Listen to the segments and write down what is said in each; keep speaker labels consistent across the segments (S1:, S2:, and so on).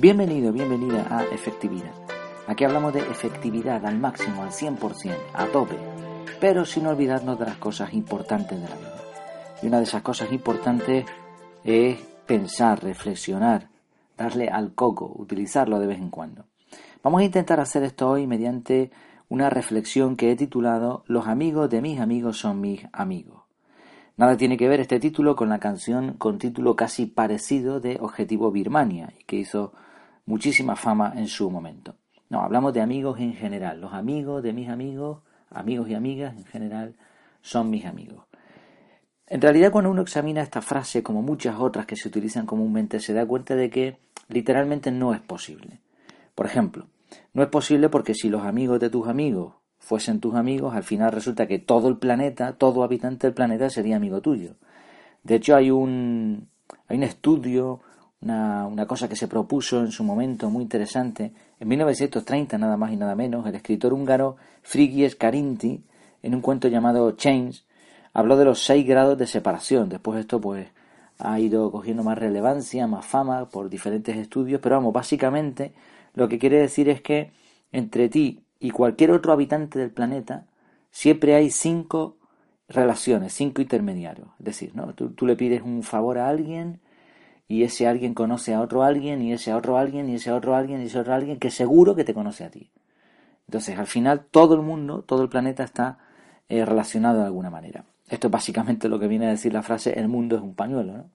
S1: Bienvenido, bienvenida a Efectividad. Aquí hablamos de efectividad al máximo, al 100%, a tope, pero sin olvidarnos de las cosas importantes de la vida. Y una de esas cosas importantes es pensar, reflexionar, darle al coco, utilizarlo de vez en cuando. Vamos a intentar hacer esto hoy mediante una reflexión que he titulado Los amigos de mis amigos son mis amigos. Nada tiene que ver este título con la canción con título casi parecido de Objetivo Birmania, que hizo muchísima fama en su momento. No, hablamos de amigos en general. Los amigos de mis amigos, amigos y amigas en general, son mis amigos. En realidad, cuando uno examina esta frase, como muchas otras que se utilizan comúnmente, se da cuenta de que literalmente no es posible. Por ejemplo, no es posible porque si los amigos de tus amigos fuesen tus amigos, al final resulta que todo el planeta, todo habitante del planeta sería amigo tuyo. De hecho, hay un, hay un estudio una, cosa que se propuso en su momento muy interesante. En 1930, nada más y nada menos, el escritor húngaro Frigyes Karinti, en un cuento llamado Chains, habló de los seis grados de separación. Después esto pues ha ido cogiendo más relevancia, más fama por diferentes estudios, pero vamos, básicamente lo que quiere decir es que entre ti y cualquier otro habitante del planeta siempre hay cinco relaciones, cinco intermediarios. Es decir, ¿no? tú, tú le pides un favor a alguien, y ese alguien conoce a otro alguien y ese otro alguien y ese otro alguien y ese otro alguien que seguro que te conoce a ti. Entonces, al final, todo el mundo, todo el planeta está eh, relacionado de alguna manera. Esto es básicamente lo que viene a decir la frase el mundo es un pañuelo, ¿no?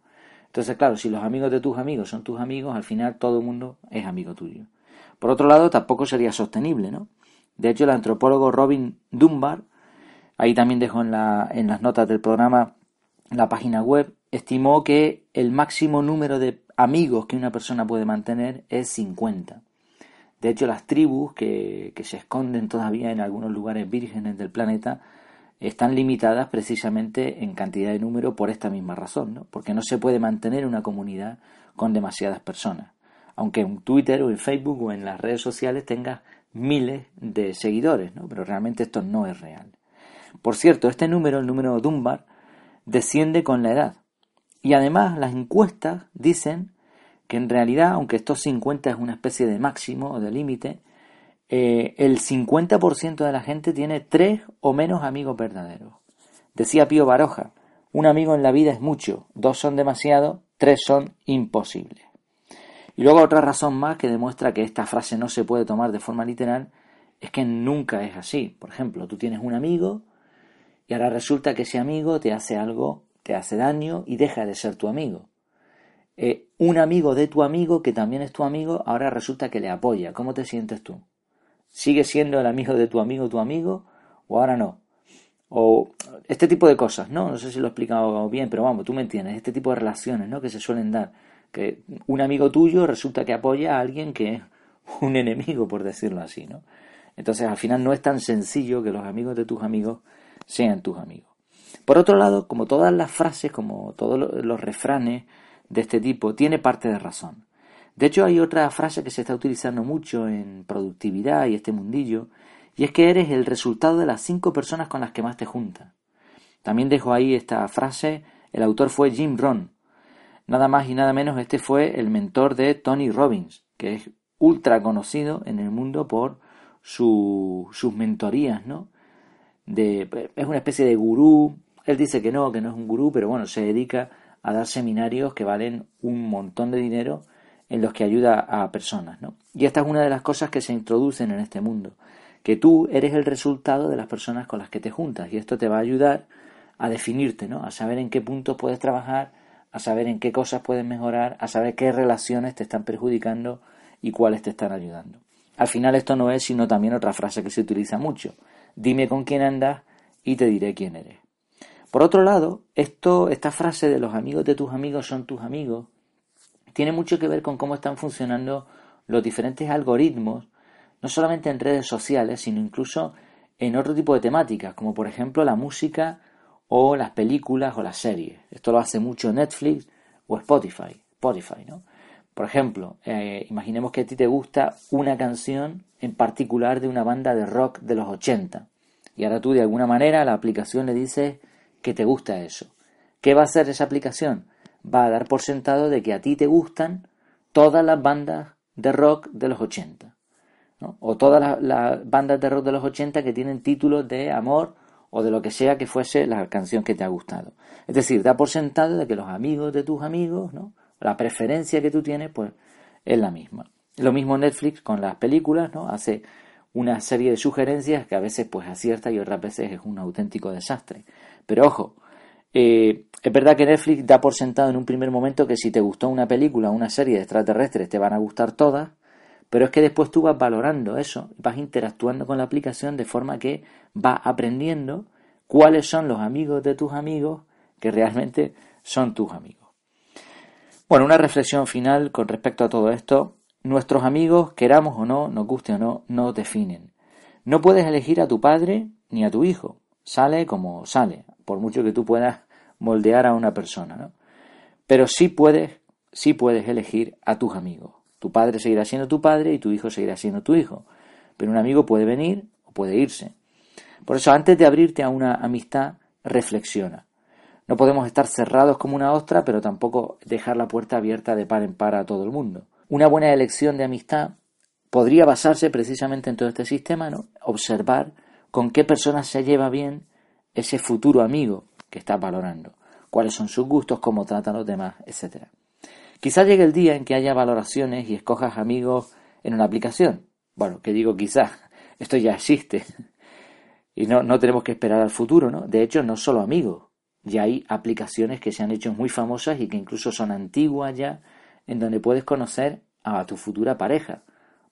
S1: Entonces, claro, si los amigos de tus amigos son tus amigos, al final todo el mundo es amigo tuyo. Por otro lado, tampoco sería sostenible, ¿no? De hecho, el antropólogo Robin Dunbar, ahí también dejo en las notas del programa la página web, estimó que el máximo número de amigos que una persona puede mantener es 50. De hecho, las tribus que, se esconden todavía en algunos lugares vírgenes del planeta están limitadas precisamente en cantidad de número por esta misma razón, ¿no? porque no se puede mantener una comunidad con demasiadas personas. Aunque en Twitter o en Facebook o en las redes sociales tengas miles de seguidores, ¿no? pero realmente esto no es real. Por cierto, este número, el número Dunbar, desciende con la edad. Y además las encuestas dicen que en realidad, aunque estos 50 es una especie de máximo o de límite, eh, el 50% de la gente tiene tres o menos amigos verdaderos. Decía Pío Baroja, un amigo en la vida es mucho, dos son demasiado, tres son imposibles. Y luego otra razón más que demuestra que esta frase no se puede tomar de forma literal es que nunca es así. Por ejemplo, tú tienes un amigo y ahora resulta que ese amigo te hace algo te hace daño y deja de ser tu amigo. Eh, un amigo de tu amigo que también es tu amigo, ahora resulta que le apoya. ¿Cómo te sientes tú? ¿Sigue siendo el amigo de tu amigo tu amigo o ahora no? O este tipo de cosas, ¿no? No sé si lo he explicado bien, pero vamos, tú me entiendes. Este tipo de relaciones, ¿no? Que se suelen dar. Que un amigo tuyo resulta que apoya a alguien que es un enemigo, por decirlo así, ¿no? Entonces, al final no es tan sencillo que los amigos de tus amigos sean tus amigos. Por otro lado, como todas las frases, como todos los refranes de este tipo, tiene parte de razón. De hecho, hay otra frase que se está utilizando mucho en productividad y este mundillo, y es que eres el resultado de las cinco personas con las que más te juntas. También dejo ahí esta frase, el autor fue Jim Rohn. Nada más y nada menos, este fue el mentor de Tony Robbins, que es ultra conocido en el mundo por sus mentorías, ¿no? Es una especie de gurú, él dice que no, que no es un gurú, pero bueno, se dedica a dar seminarios que valen un montón de dinero en los que ayuda a personas, ¿no? Y esta es una de las cosas que se introducen en este mundo, que tú eres el resultado de las personas con las que te juntas y esto te va a ayudar a definirte, ¿no? A saber en qué puntos puedes trabajar, a saber en qué cosas puedes mejorar, a saber qué relaciones te están perjudicando y cuáles te están ayudando. Al final esto no es sino también otra frase que se utiliza mucho. Dime con quién andas y te diré quién eres. Por otro lado, esto, esta frase de los amigos de tus amigos son tus amigos tiene mucho que ver con cómo están funcionando los diferentes algoritmos, no solamente en redes sociales, sino incluso en otro tipo de temáticas, como por ejemplo la música o las películas o las series. Esto lo hace mucho Netflix o Spotify. Spotify ¿no? Por ejemplo, eh, imaginemos que a ti te gusta una canción en particular de una banda de rock de los 80. Y ahora tú de alguna manera la aplicación le dices que te gusta eso. ¿Qué va a hacer esa aplicación? Va a dar por sentado de que a ti te gustan todas las bandas de rock de los 80. O todas las, bandas de rock de los 80 que tienen títulos de amor o de lo que sea que fuese la canción que te ha gustado. Es decir, da por sentado de que los amigos de tus amigos, ¿no? la preferencia que tú tienes, pues es la misma. Lo mismo Netflix con las películas, ¿no? Hace una serie de sugerencias que a veces pues acierta y otras veces es un auténtico desastre. Pero ojo, eh, es verdad que Netflix da por sentado en un primer momento que si te gustó una película o una serie de extraterrestres te van a gustar todas, pero es que después tú vas valorando eso, vas interactuando con la aplicación de forma que vas aprendiendo cuáles son los amigos de tus amigos que realmente son tus amigos. Bueno, una reflexión final con respecto a todo esto. Nuestros amigos, queramos o no, nos guste o no, no definen. No puedes elegir a tu padre ni a tu hijo. Sale como sale, por mucho que tú puedas moldear a una persona, ¿no? Pero sí puedes, sí puedes elegir a tus amigos. Tu padre seguirá siendo tu padre y tu hijo seguirá siendo tu hijo. Pero un amigo puede venir o puede irse. Por eso, antes de abrirte a una amistad, reflexiona. No podemos estar cerrados como una ostra, pero tampoco dejar la puerta abierta de par en par a todo el mundo. Una buena elección de amistad podría basarse precisamente en todo este sistema, ¿no? Observar con qué personas se lleva bien ese futuro amigo que estás valorando, cuáles son sus gustos, cómo tratan los demás, etc. Quizás llegue el día en que haya valoraciones y escojas amigos en una aplicación. Bueno, que digo quizás, esto ya existe. Y no, no tenemos que esperar al futuro, ¿no? De hecho, no solo amigos, ya hay aplicaciones que se han hecho muy famosas y que incluso son antiguas ya, en donde puedes conocer a tu futura pareja.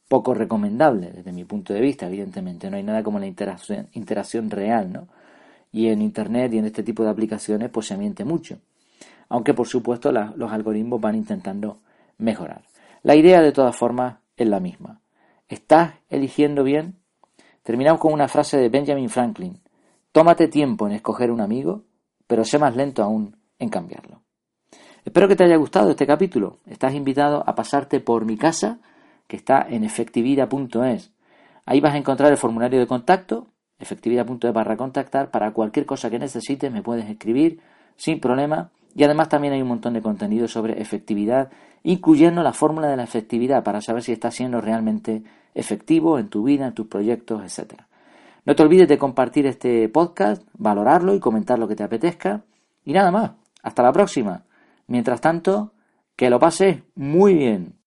S1: Poco recomendable desde mi punto de vista, evidentemente. No hay nada como la interacción, real, ¿no? Y en Internet y en este tipo de aplicaciones pues se miente mucho. Aunque por supuesto los algoritmos van intentando mejorar. La idea de todas formas es la misma. ¿Estás eligiendo bien? Terminamos con una frase de Benjamin Franklin. Tómate tiempo en escoger un amigo pero sé más lento aún en cambiarlo. Espero que te haya gustado este capítulo. Estás invitado a pasarte por mi casa, que está en efectividad.es. Ahí vas a encontrar el formulario de contacto, efectividad.es. Para cualquier cosa que necesites me puedes escribir sin problema. Y además también hay un montón de contenido sobre efectividad, incluyendo la fórmula de la efectividad para saber si estás siendo realmente efectivo en tu vida, en tus proyectos, etcétera. No te olvides de compartir este podcast, valorarlo y comentar lo que te apetezca. Y nada más, hasta la próxima. Mientras tanto, que lo pases muy bien.